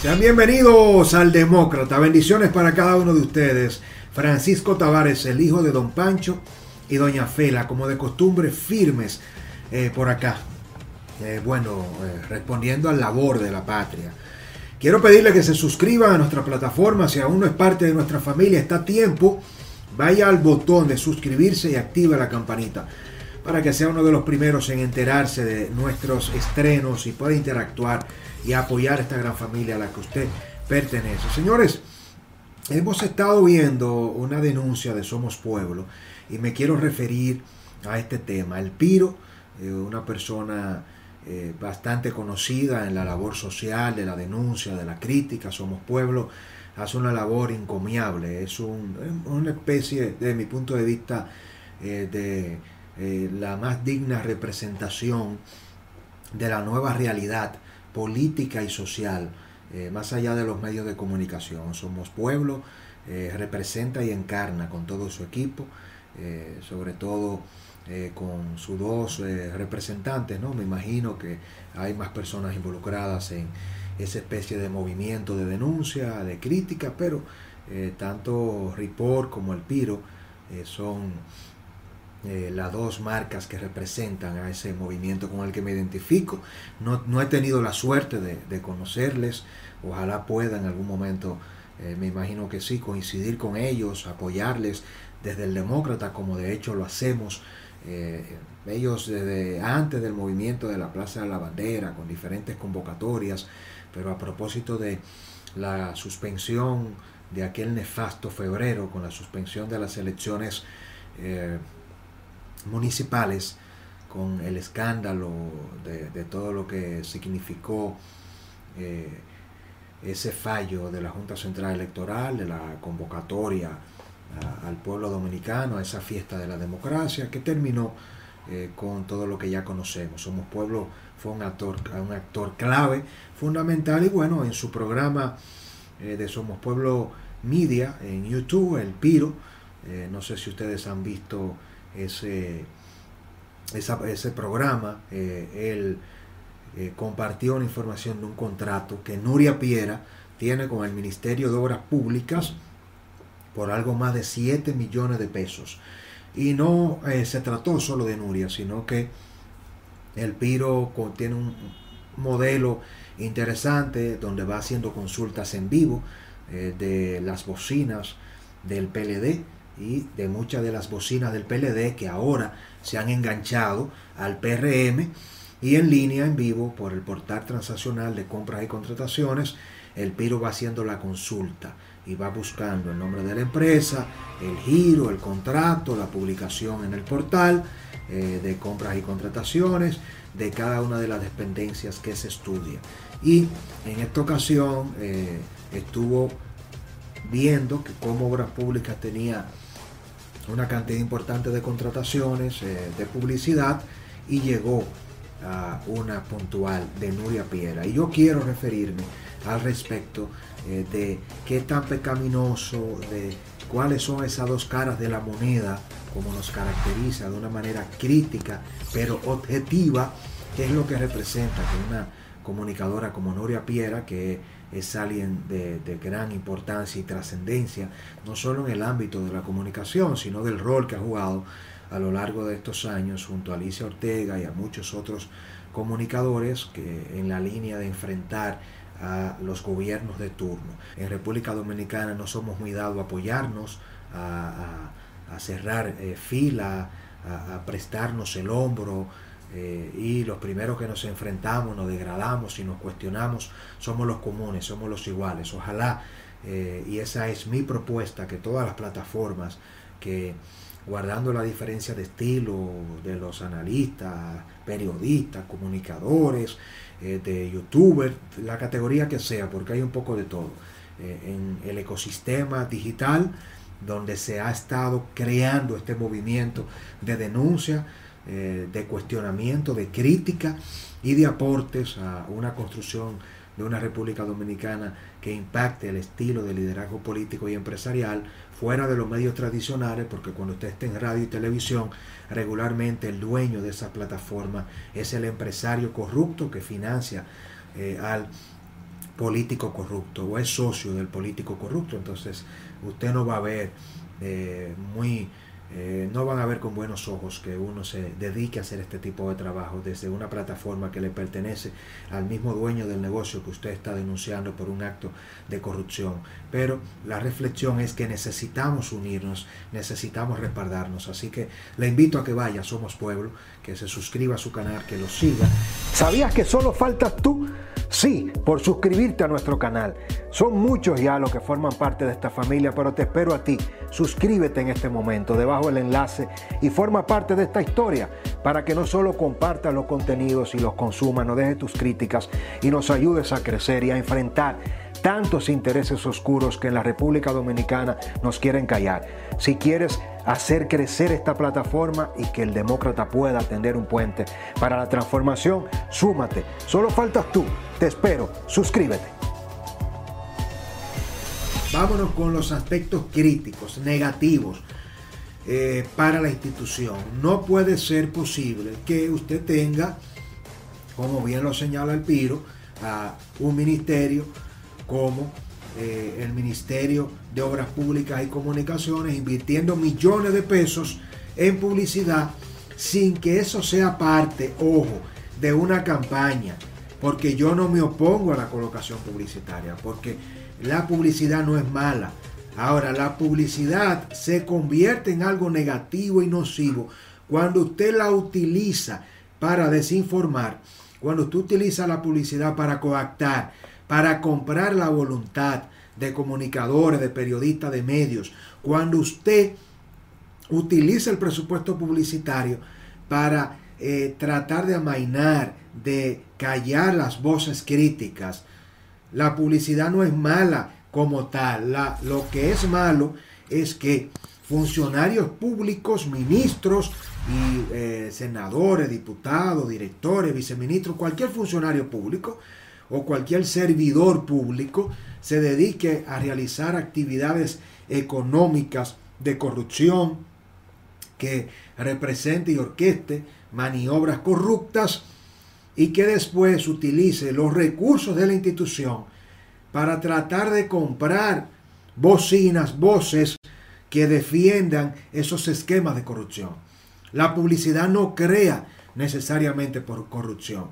Sean bienvenidos al Demócrata. Bendiciones para cada uno de ustedes. Francisco Tavares, el hijo de Don Pancho y Doña Fela, como de costumbre, firmes eh, por acá. Eh, bueno, eh, respondiendo al labor de la patria. Quiero pedirle que se suscriban a nuestra plataforma. Si aún no es parte de nuestra familia, está a tiempo. Vaya al botón de suscribirse y activa la campanita para que sea uno de los primeros en enterarse de nuestros estrenos y pueda interactuar y apoyar esta gran familia a la que usted pertenece. Señores, hemos estado viendo una denuncia de Somos Pueblo y me quiero referir a este tema. El Piro, eh, una persona eh, bastante conocida en la labor social, de la denuncia, de la crítica, Somos Pueblo, hace una labor encomiable, es una especie, de mi punto de vista, eh, de la más digna representación de la nueva realidad política y social, eh, más allá de los medios de comunicación. Somos pueblo, eh, representa y encarna con todo su equipo, eh, sobre todo con sus dos representantes, ¿no? Me imagino que hay más personas involucradas en esa especie de movimiento de denuncia, de crítica, pero tanto Ripor como el Piro son eh, las dos marcas que representan a ese movimiento con el que me identifico. No, no he tenido la suerte de, conocerles, ojalá pueda en algún momento, eh, me imagino que sí, coincidir con ellos, apoyarles desde el demócrata, como de hecho lo hacemos. Eh, ellos desde antes del movimiento de la Plaza de la Bandera, con diferentes convocatorias, pero a propósito de la suspensión de aquel nefasto febrero, con la suspensión de las elecciones municipales con el escándalo de, todo lo que significó eh, ese fallo de la Junta Central Electoral, de la convocatoria al pueblo dominicano, a esa fiesta de la democracia, que terminó eh, con todo lo que ya conocemos. Somos Pueblo fue un actor, un actor clave, fundamental, y bueno, en su programa eh, de Somos Pueblo Media en YouTube, El Piro, no sé si ustedes han visto ese, ese programa, eh, él eh, compartió una información de un contrato que Nuria Piera tiene con el Ministerio de Obras Públicas por algo más de 7 millones de pesos. Y no eh, se trató solo de Nuria, sino que el Piro tiene un modelo interesante donde va haciendo consultas en vivo de las bocinas del PLD y de muchas de las bocinas del PLD que ahora se han enganchado al PRM y en línea en vivo por el portal transaccional de compras y contrataciones, el Piro va haciendo la consulta y va buscando el nombre de la empresa, el giro, el contrato, la publicación en el portal eh, de compras y contrataciones de cada una de las dependencias que se estudia. Y en esta ocasión eh, estuvo viendo que como Obras Públicas tenía una cantidad importante de contrataciones, eh, de publicidad y llegó a una puntual de Nuria Piera. Y yo quiero referirme al respecto eh, de qué tan pecaminoso, de cuáles son esas dos caras de la moneda, como nos caracteriza de una manera crítica, pero objetiva, qué es lo que representa que una comunicadora como Nuria Piera, que es alguien de, gran importancia y trascendencia, no solo en el ámbito de la comunicación, sino del rol que ha jugado a lo largo de estos años junto a Alicia Ortega y a muchos otros comunicadores que en la línea de enfrentar a los gobiernos de turno. En República Dominicana no somos muy dados a apoyarnos, a, cerrar eh, fila, a prestarnos el hombro, eh, y los primeros que nos enfrentamos, nos degradamos y nos cuestionamos somos los comunes, somos los iguales. Ojalá, eh, y esa es mi propuesta, que todas las plataformas que guardando la diferencia de estilo de los analistas, periodistas, comunicadores, eh, de youtubers, la categoría que sea, porque hay un poco de todo. en el ecosistema digital donde se ha estado creando este movimiento de denuncia, eh, de cuestionamiento, de crítica y de aportes a una construcción de una República Dominicana que impacte el estilo de liderazgo político y empresarial fuera de los medios tradicionales, porque cuando usted esté en radio y televisión, regularmente el dueño de esa plataforma es el empresario corrupto que financia eh, al político corrupto o es socio del político corrupto. Entonces usted no va a ver eh, muy eh, no van a ver con buenos ojos que uno se dedique a hacer este tipo de trabajo desde una plataforma que le pertenece al mismo dueño del negocio que usted está denunciando por un acto de corrupción. Pero la reflexión es que necesitamos unirnos, necesitamos respaldarnos. Así que le invito a que vaya, Somos Pueblo, que se suscriba a su canal, que lo siga. ¿Sabías que solo faltas tú? Sí, por suscribirte a nuestro canal. Son muchos ya los que forman parte de esta familia, pero te espero a ti. Suscríbete en este momento, debajo del enlace, y forma parte de esta historia para que no solo compartas los contenidos y los consumas, no dejes tus críticas y nos ayudes a crecer y a enfrentar tantos intereses oscuros que en la República Dominicana nos quieren callar. Si quieres hacer crecer esta plataforma y que el demócrata pueda tender un puente para la transformación, súmate. Solo faltas tú. Te espero. Suscríbete. Vámonos con los aspectos críticos, negativos eh, para la institución. No puede ser posible que usted tenga, como bien lo señala el Piro, a un ministerio como eh, el Ministerio de Obras Públicas y Comunicaciones invirtiendo millones de pesos en publicidad sin que eso sea parte, ojo, de una campaña, porque yo no me opongo a la colocación publicitaria, porque la publicidad no es mala. Ahora, la publicidad se convierte en algo negativo y nocivo cuando usted la utiliza para desinformar, cuando usted utiliza la publicidad para coactar, para comprar la voluntad de comunicadores, de periodistas, de medios. Cuando usted utiliza el presupuesto publicitario para eh, tratar de amainar, de callar las voces críticas, la publicidad no es mala como tal. Lo que es malo es que funcionarios públicos, ministros y eh, senadores, diputados, directores, viceministros, cualquier funcionario público, o cualquier servidor público se dedique a realizar actividades económicas de corrupción que represente y orqueste maniobras corruptas y que después utilice los recursos de la institución para tratar de comprar bocinas, voces que defiendan esos esquemas de corrupción. La publicidad no crea necesariamente por corrupción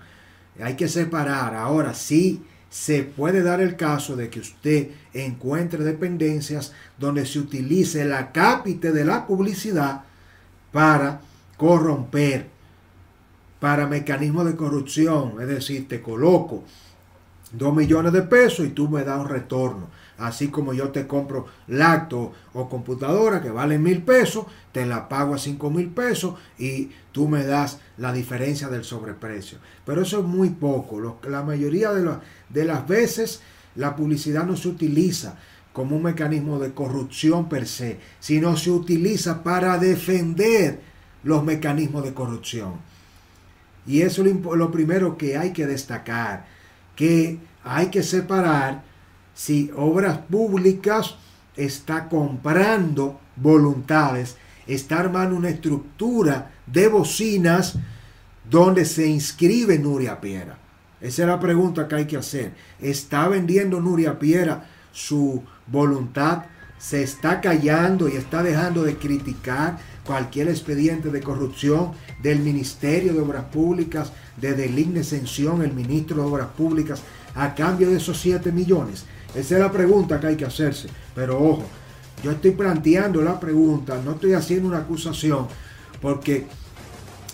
hay que separar. Ahora sí se puede dar el caso de que usted encuentre dependencias donde se utilice la cápite de la publicidad para corromper, para mecanismos de corrupción. Es decir, te coloco dos millones de pesos y tú me das un retorno. Así como yo te compro lacto o computadora que vale mil pesos, te la pago a cinco mil pesos y tú me das la diferencia del sobreprecio. Pero eso es muy poco. la mayoría de, de las veces la publicidad no se utiliza como un mecanismo de corrupción per se, sino se utiliza para defender los mecanismos de corrupción. Y eso es lo primero que hay que destacar, que hay que separar si Obras Públicas está comprando voluntades, está armando una estructura de bocinas donde se inscribe Nuria Piera. Esa es la pregunta que hay que hacer. ¿Está vendiendo Nuria Piera su voluntad? ¿Se está callando y está dejando de criticar cualquier expediente de corrupción del Ministerio de Obras Públicas, de Deligne Ascensión, el ministro de Obras Públicas, a cambio de esos 7 millones? Esa es la pregunta que hay que hacerse. Pero ojo, yo estoy planteando la pregunta, no estoy haciendo una acusación, porque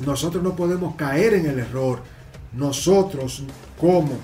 nosotros no podemos caer en el error. Nosotros como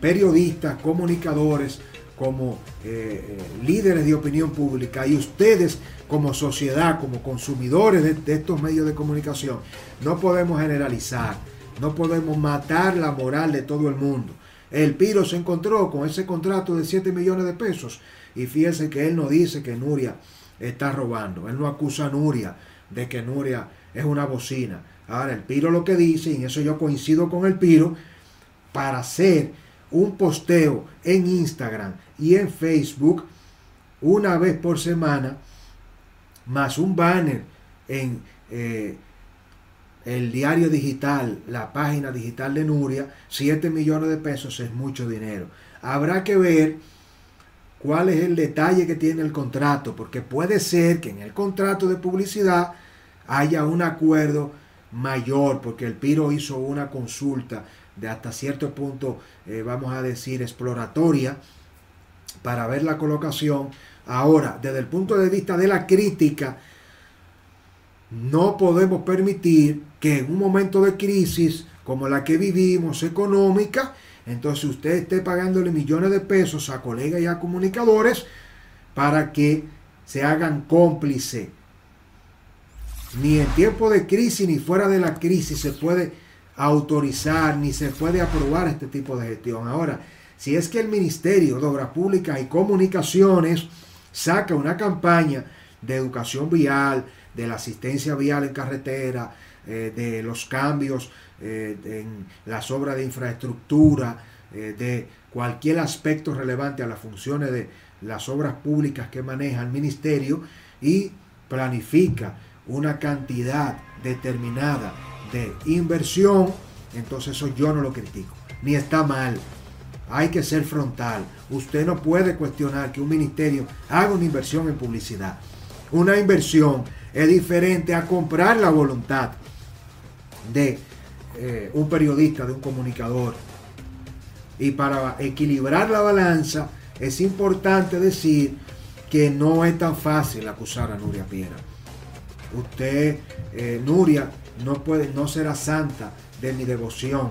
periodistas, comunicadores, como eh, eh, líderes de opinión pública y ustedes como sociedad, como consumidores de estos medios de comunicación, no podemos generalizar, no podemos matar la moral de todo el mundo. El Piro se encontró con ese contrato de 7 millones de pesos y fíjense que él no dice que Nuria está robando, él no acusa a Nuria de que Nuria es una bocina. Ahora, el Piro lo que dice, y en eso yo coincido con el Piro, para hacer un posteo en Instagram y en Facebook una vez por semana, más un banner en eh, el diario digital, la página digital de Nuria, 7 millones de pesos es mucho dinero. habrá que ver cuál es el detalle que tiene el contrato, porque puede ser que en el contrato de publicidad haya un acuerdo mayor, porque el Piro hizo una consulta de hasta cierto punto, eh, vamos a decir, exploratoria para ver la colocación. Ahora, desde el punto de vista de la crítica, no podemos permitir que en un momento de crisis como la que vivimos económica, entonces usted esté pagándole millones de pesos a colegas y a comunicadores para que se hagan cómplices. Ni en tiempo de crisis ni fuera de la crisis se puede autorizar ni se puede aprobar este tipo de gestión. Ahora, si es que el Ministerio de Obras Públicas y Comunicaciones saca una campaña de educación vial, de la asistencia vial en carretera, eh, de los cambios eh, en las obras de infraestructura, eh, de cualquier aspecto relevante a las funciones de las obras públicas que maneja el ministerio y planifica una cantidad determinada de inversión, entonces eso yo no lo critico, ni está mal. Hay que ser frontal. Usted no puede cuestionar que un ministerio haga una inversión en publicidad. Una inversión es diferente a comprar la voluntad de eh, un periodista, de un comunicador. Y para equilibrar la balanza es importante decir que no es tan fácil acusar a Nuria Piera. Usted, eh, Nuria, no, puede, no será santa de mi devoción.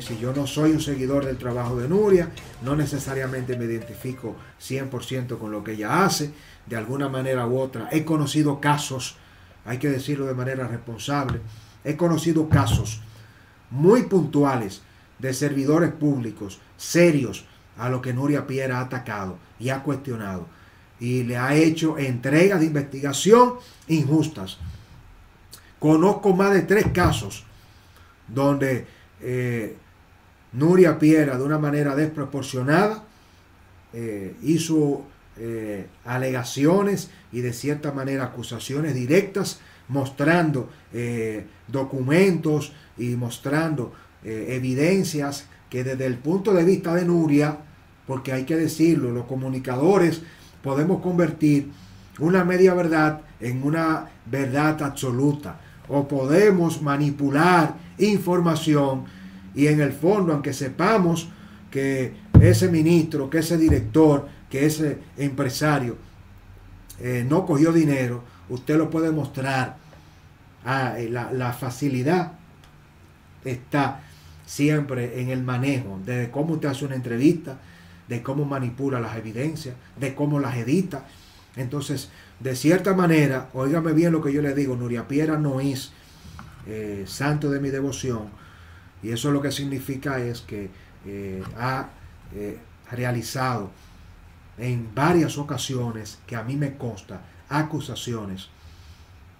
Si yo no soy un seguidor del trabajo de Nuria, no necesariamente me identifico 100% con lo que ella hace, de alguna manera u otra. He conocido casos, hay que decirlo de manera responsable, he conocido casos muy puntuales de servidores públicos serios a lo que Nuria Piera ha atacado y ha cuestionado y le ha hecho entregas de investigación injustas. Conozco más de tres casos donde eh, Nuria Piera de una manera desproporcionada eh, hizo eh, alegaciones y de cierta manera acusaciones directas mostrando documentos y mostrando evidencias que desde el punto de vista de Nuria, porque hay que decirlo, los comunicadores podemos convertir una media verdad en una verdad absoluta o podemos manipular información y en el fondo, aunque sepamos que ese ministro, que ese director, que ese empresario eh, no cogió dinero, usted lo puede mostrar. Ah, eh, la, la facilidad está siempre en el manejo, de cómo usted hace una entrevista, de cómo manipula las evidencias, de cómo las edita. Entonces, de cierta manera, óigame bien lo que yo le digo, Nuria Piera no es eh, santo de mi devoción, y eso lo que significa es que eh, ha eh, realizado en varias ocasiones, que a mí me consta, acusaciones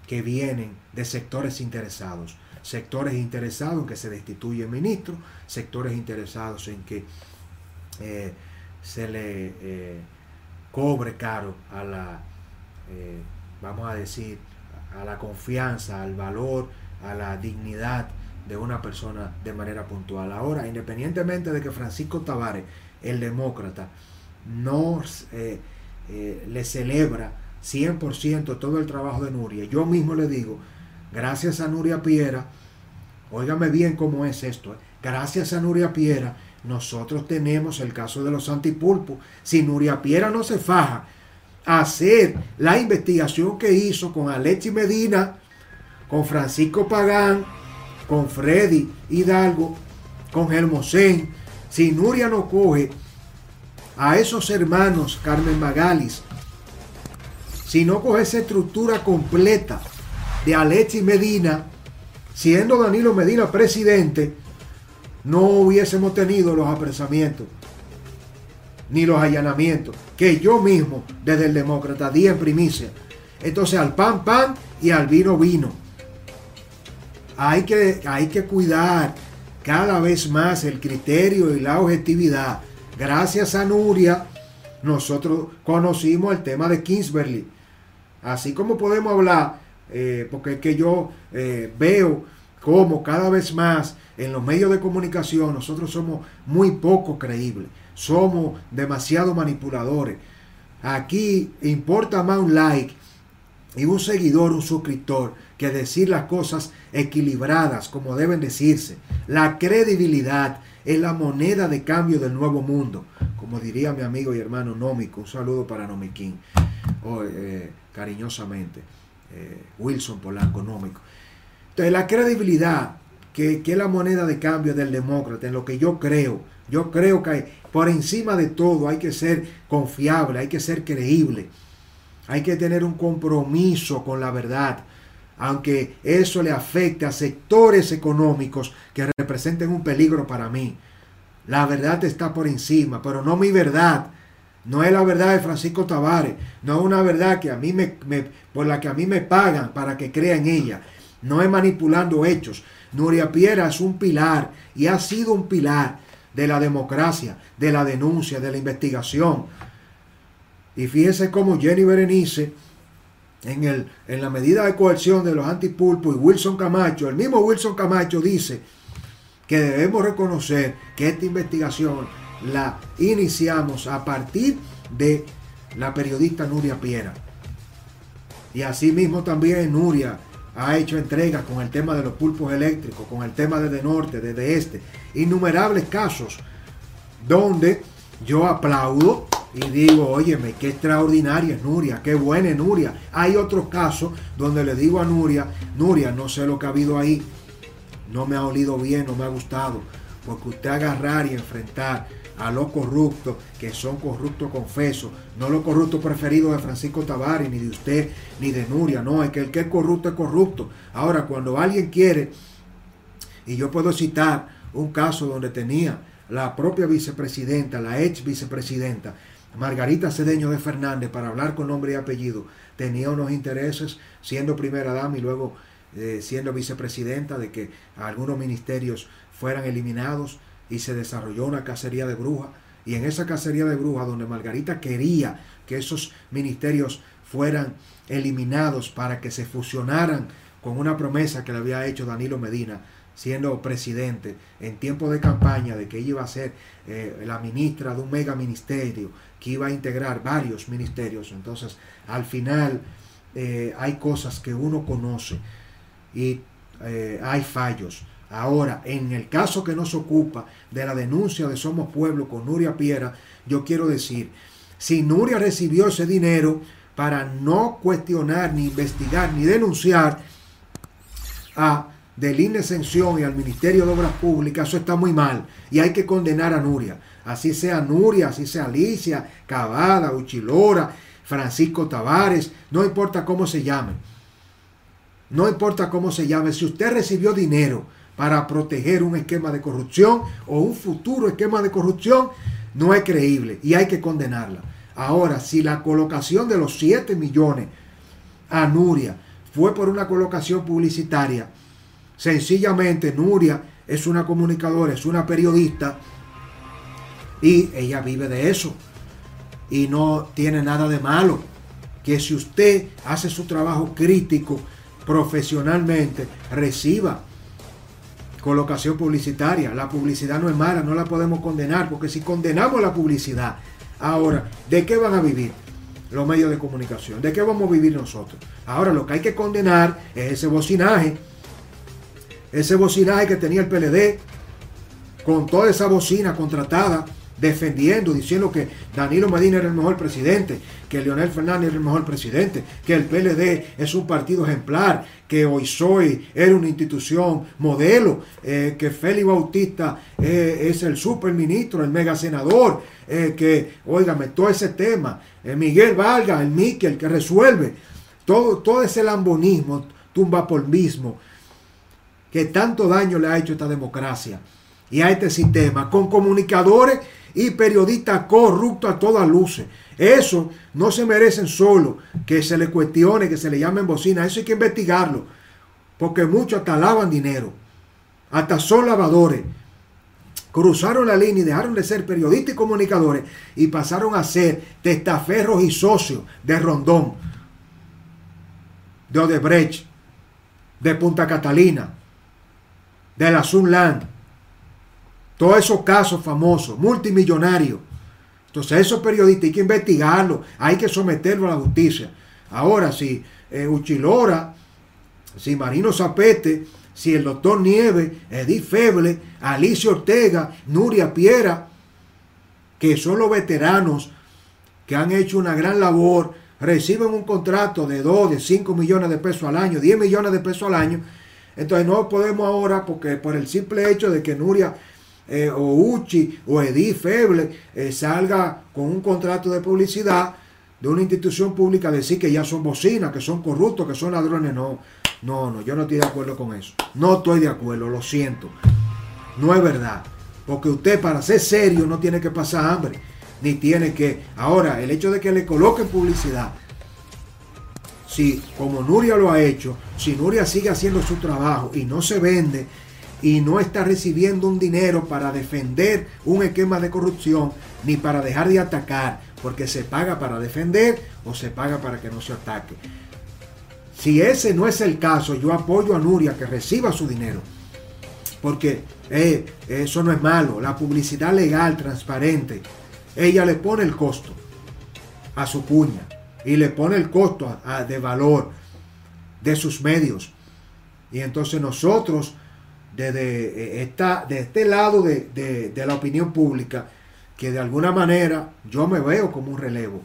que vienen de sectores interesados. Sectores interesados en que se destituye el ministro, sectores interesados en que se le cobre caro a la eh, vamos a decir, a la confianza, al valor, a la dignidad de una persona de manera puntual. Ahora, independientemente de que Francisco Tavares, el demócrata, no eh, eh, le celebra 100% todo el trabajo de Nuria, yo mismo le digo, gracias a Nuria Piera, óigame bien cómo es esto, gracias a Nuria Piera, nosotros tenemos el caso de los antipulpos. Si Nuria Piera no se faja hacer la investigación que hizo con Alexi Medina, con Francisco Pagán, con Freddy Hidalgo, con Germosén. Si Nuria no coge a esos hermanos Carmen Magalis, si no coge esa estructura completa de Alexi Medina, siendo Danilo Medina presidente, no hubiésemos tenido los apresamientos ni los allanamientos que yo mismo desde el demócrata di en primicia. Entonces al pan pan y al vino vino. Hay que, hay que cuidar cada vez más el criterio y la objetividad. Gracias a Nuria, nosotros conocimos el tema de Kingsbury. Así como podemos hablar, eh, porque es que yo eh, veo cómo cada vez más en los medios de comunicación nosotros somos muy poco creíbles, somos demasiado manipuladores. Aquí importa más un like y un seguidor, un suscriptor, que decir las cosas equilibradas como deben decirse. La credibilidad es la moneda de cambio del nuevo mundo, como diría mi amigo y hermano Nómico. Un saludo para Nomiquín, oh, eh, cariñosamente. Eh, Wilson Polanco Nómico. Entonces, la credibilidad, que, es la moneda de cambio del demócrata, en lo que yo creo, yo creo que por encima de todo hay que ser confiable, hay que ser creíble, hay que tener un compromiso con la verdad aunque eso le afecte a sectores económicos que representen un peligro para mí. La verdad está por encima, pero no mi verdad. No es la verdad de Francisco Tavares, no es una verdad que a mí me, por la que a mí me pagan para que crea en ella. No es manipulando hechos. Nuria Piera es un pilar y ha sido un pilar de la democracia, de la denuncia, de la investigación. Y fíjese cómo Jenny Berenice en, el, en la medida de coerción de los antipulpos y Wilson Camacho, el mismo Wilson Camacho dice que debemos reconocer que esta investigación la iniciamos a partir de la periodista Nuria Piera. Y asimismo también Nuria ha hecho entregas con el tema de los pulpos eléctricos, con el tema de, de norte, de este, innumerables casos donde yo aplaudo y digo, óyeme, qué extraordinaria es Nuria, qué buena es Nuria. Hay otros casos donde le digo a Nuria, Nuria, no sé lo que ha habido ahí, no me ha olido bien, no me ha gustado, porque usted agarrar y enfrentar a los corruptos, que son corruptos confesos, no los corruptos preferidos de Francisco Tavares, ni de usted, ni de Nuria, no, es que el que es corrupto es corrupto. Ahora, cuando alguien quiere, y yo puedo citar un caso donde tenía la propia vicepresidenta, la ex vicepresidenta, Margarita Cedeño de Fernández, para hablar con nombre y apellido, tenía unos intereses siendo primera dama y luego eh, siendo vicepresidenta de que algunos ministerios fueran eliminados y se desarrolló una cacería de brujas. Y en esa cacería de brujas, donde Margarita quería que esos ministerios fueran eliminados para que se fusionaran con una promesa que le había hecho Danilo Medina, siendo presidente en tiempo de campaña de que ella iba a ser eh, la ministra de un mega ministerio que iba a integrar varios ministerios. Entonces, al final eh, hay cosas que uno conoce y eh, hay fallos. Ahora, en el caso que nos ocupa de la denuncia de Somos Pueblo con Nuria Piera, yo quiero decir, si Nuria recibió ese dinero para no cuestionar, ni investigar, ni denunciar a del Indecesión y al Ministerio de Obras Públicas, eso está muy mal y hay que condenar a Nuria. Así sea Nuria, así sea Alicia, Cavada, Uchilora, Francisco Tavares, no importa cómo se llame. No importa cómo se llame. Si usted recibió dinero para proteger un esquema de corrupción o un futuro esquema de corrupción, no es creíble y hay que condenarla. Ahora, si la colocación de los 7 millones a Nuria fue por una colocación publicitaria, Sencillamente Nuria es una comunicadora, es una periodista y ella vive de eso. Y no tiene nada de malo. Que si usted hace su trabajo crítico profesionalmente, reciba colocación publicitaria. La publicidad no es mala, no la podemos condenar, porque si condenamos la publicidad, ahora, ¿de qué van a vivir? los medios de comunicación. ¿De qué vamos a vivir nosotros? Ahora lo que hay que condenar es ese bocinaje ese bocinaje que tenía el PLD, con toda esa bocina contratada, defendiendo, diciendo que Danilo Medina era el mejor presidente, que Leonel Fernández era el mejor presidente, que el PLD es un partido ejemplar, que hoy soy era una institución modelo, eh, que Félix Bautista eh, es el superministro, el mega senador, eh, que, óigame, todo ese tema, Miguel Valga, el Miquel, el que resuelve, todo, todo ese lambonismo, tumba por mismo, que tanto daño le ha hecho esta democracia y a este sistema, con comunicadores y periodistas corruptos a todas luces. Eso no se merecen solo que se le cuestione, que se le llamen bocina. Eso hay que investigarlo. Porque muchos hasta lavan dinero. Hasta son lavadores. Cruzaron la línea y dejaron de ser periodistas y comunicadores y pasaron a ser testaferros y socios de Rondón, de Odebrecht, de Punta Catalina, de la Sunland. Todos esos casos famosos, multimillonarios. Entonces esos periodistas hay que investigarlos, hay que someterlos a la justicia. Ahora, si eh, Uchilora, si Marino Zapete, si el doctor Nieve, Edith Feble, Alicia Ortega, Nuria Piera, que son los veteranos que han hecho una gran labor, reciben un contrato de 2, de 5 millones de pesos al año, 10 millones de pesos al año. Entonces no podemos ahora, porque por el simple hecho de que Nuria eh, o Uchi o Edith Feble eh, salga con un contrato de publicidad de una institución pública, decir que ya son bocinas, que son corruptos, que son ladrones. No, no, no, yo no estoy de acuerdo con eso. No estoy de acuerdo, lo siento. No es verdad. Porque usted para ser serio no tiene que pasar hambre. Ni tiene que... Ahora, el hecho de que le coloquen publicidad. Si, como Nuria lo ha hecho, si Nuria sigue haciendo su trabajo y no se vende y no está recibiendo un dinero para defender un esquema de corrupción, ni para dejar de atacar, porque se paga para defender o se paga para que no se ataque. Si ese no es el caso, yo apoyo a Nuria que reciba su dinero. Porque eh, eso no es malo. La publicidad legal, transparente, ella le pone el costo a su cuña y le pone el costo de valor de sus medios. Y entonces nosotros, desde, eh, esta, de este lado de, de la opinión pública, que de alguna manera yo me veo como un relevo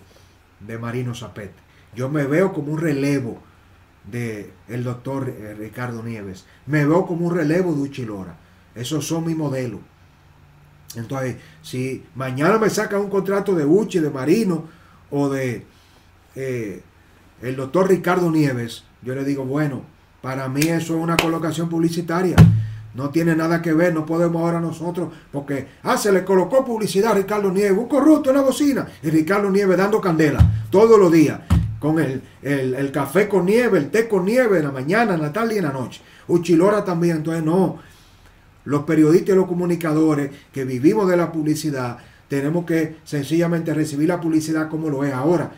de Marino Zapete. Yo me veo como un relevo de el doctor eh, Ricardo Nieves. Me veo como un relevo de Uchilora. Esos son mis modelos. Entonces, si mañana me sacan un contrato de Uchi, de Marino o de eh, el doctor Ricardo Nieves, yo le digo, bueno, para mí eso es una colocación publicitaria. No tiene nada que ver, no podemos ahora nosotros, porque, ah, se le colocó publicidad a Ricardo Nieves, un corrupto, una bocina, y Ricardo Nieves dando candela todos los días con el, el, café con nieve, el té con nieve en la mañana, en la tarde y en la noche. Uchilora también, entonces no. Los periodistas y los comunicadores que vivimos de la publicidad, tenemos que sencillamente recibir la publicidad como lo es ahora.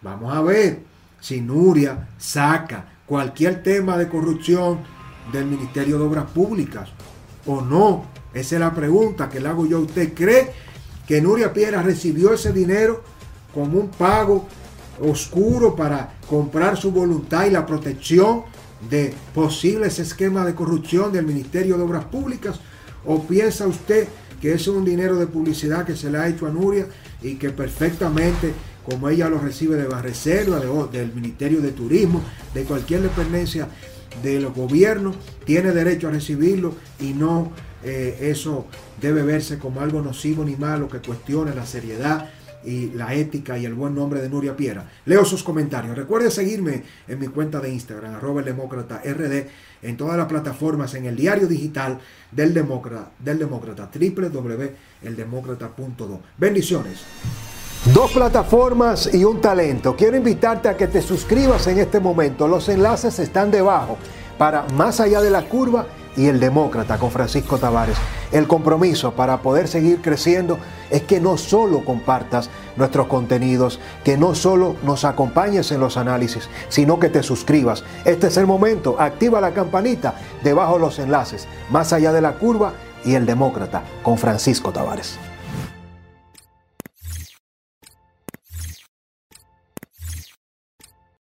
Vamos a ver si Nuria saca cualquier tema de corrupción del Ministerio de Obras Públicas o no. Esa es la pregunta que le hago yo a usted. ¿Cree que Nuria Piera recibió ese dinero como un pago oscuro para comprar su voluntad y la protección de posibles esquemas de corrupción del Ministerio de Obras Públicas? ¿O piensa usted que es un dinero de publicidad que se le ha hecho a Nuria y que perfectamente, como ella lo recibe de Barreserva, del Ministerio de Turismo, de cualquier dependencia de los gobiernos, tiene derecho a recibirlo y no eh, eso debe verse como algo nocivo ni malo que cuestione la seriedad y la ética y el buen nombre de Nuria Piera. Leo sus comentarios. Recuerde seguirme en mi cuenta de Instagram, arroba el RD, en todas las plataformas, en el diario digital del demócrata, del demócrata, www.eldemócrata.do. Bendiciones. Dos plataformas y un talento. Quiero invitarte a que te suscribas en este momento. Los enlaces están debajo para Más allá de la curva y el demócrata con Francisco Tavares. El compromiso para poder seguir creciendo es que no solo compartas nuestros contenidos, que no solo nos acompañes en los análisis, sino que te suscribas. Este es el momento, activa la campanita debajo de los enlaces, más allá de la curva y el demócrata con Francisco Tavares.